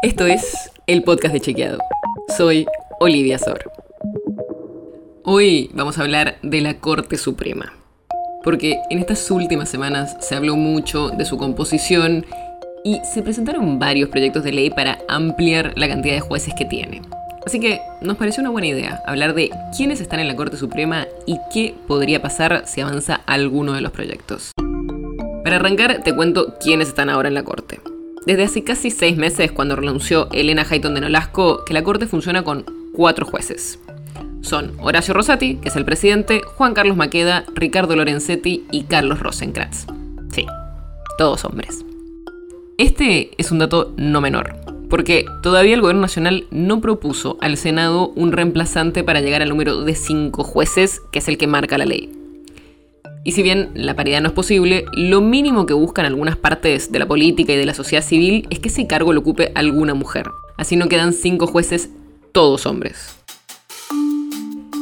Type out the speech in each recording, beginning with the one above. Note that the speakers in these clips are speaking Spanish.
Esto es el podcast de Chequeado. Soy Olivia Sor. Hoy vamos a hablar de la Corte Suprema. Porque en estas últimas semanas se habló mucho de su composición y se presentaron varios proyectos de ley para ampliar la cantidad de jueces que tiene. Así que nos pareció una buena idea hablar de quiénes están en la Corte Suprema y qué podría pasar si avanza alguno de los proyectos. Para arrancar, te cuento quiénes están ahora en la Corte. Desde hace casi seis meses, cuando renunció Elena Hayton de Nolasco, que la Corte funciona con cuatro jueces. Son Horacio Rosati, que es el presidente, Juan Carlos Maqueda, Ricardo Lorenzetti y Carlos Rosenkratz. Sí, todos hombres. Este es un dato no menor, porque todavía el gobierno nacional no propuso al Senado un reemplazante para llegar al número de cinco jueces, que es el que marca la ley. Y si bien la paridad no es posible, lo mínimo que buscan algunas partes de la política y de la sociedad civil es que ese cargo lo ocupe alguna mujer. Así no quedan cinco jueces, todos hombres.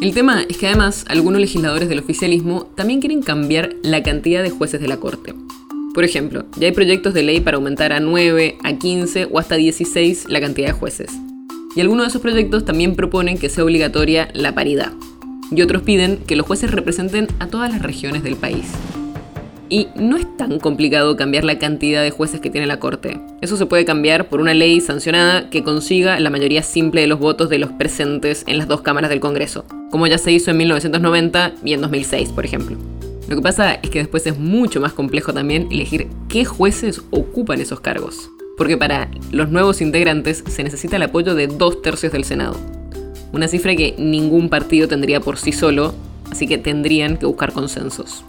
El tema es que además algunos legisladores del oficialismo también quieren cambiar la cantidad de jueces de la Corte. Por ejemplo, ya hay proyectos de ley para aumentar a 9, a 15 o hasta 16 la cantidad de jueces. Y algunos de esos proyectos también proponen que sea obligatoria la paridad, y otros piden que los jueces representen a todas las regiones del país. Y no es tan complicado cambiar la cantidad de jueces que tiene la Corte. Eso se puede cambiar por una ley sancionada que consiga la mayoría simple de los votos de los presentes en las dos cámaras del Congreso, como ya se hizo en 1990 y en 2006, por ejemplo. Lo que pasa es que después es mucho más complejo también elegir qué jueces ocupan esos cargos, porque para los nuevos integrantes se necesita el apoyo de dos tercios del Senado una cifra que ningún partido tendría por sí solo, así que tendrían que buscar consensos.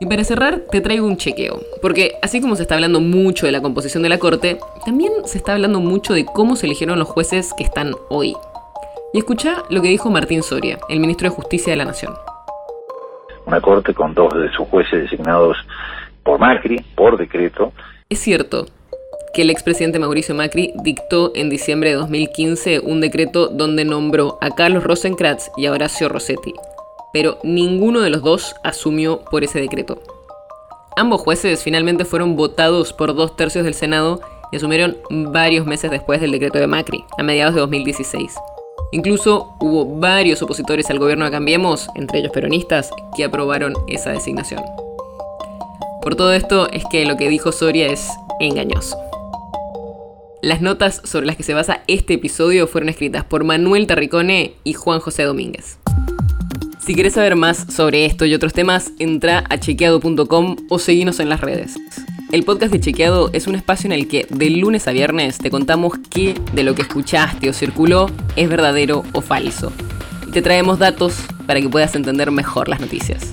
Y para cerrar, te traigo un chequeo, porque así como se está hablando mucho de la composición de la Corte, también se está hablando mucho de cómo se eligieron los jueces que están hoy. Y escucha lo que dijo Martín Soria, el ministro de Justicia de la Nación. Una Corte con dos de sus jueces designados por Macri, por decreto. Es cierto, que el expresidente Mauricio Macri dictó en diciembre de 2015 un decreto donde nombró a Carlos Rosenkratz y a Horacio Rossetti, pero ninguno de los dos asumió por ese decreto. Ambos jueces finalmente fueron votados por dos tercios del Senado y asumieron varios meses después del decreto de Macri, a mediados de 2016. Incluso hubo varios opositores al gobierno de Cambiemos, entre ellos peronistas, que aprobaron esa designación. Por todo esto es que lo que dijo Soria es engañoso. Las notas sobre las que se basa este episodio fueron escritas por Manuel Tarricone y Juan José Domínguez. Si quieres saber más sobre esto y otros temas, entra a chequeado.com o seguinos en las redes. El podcast de Chequeado es un espacio en el que de lunes a viernes te contamos qué de lo que escuchaste o circuló es verdadero o falso. Y te traemos datos para que puedas entender mejor las noticias.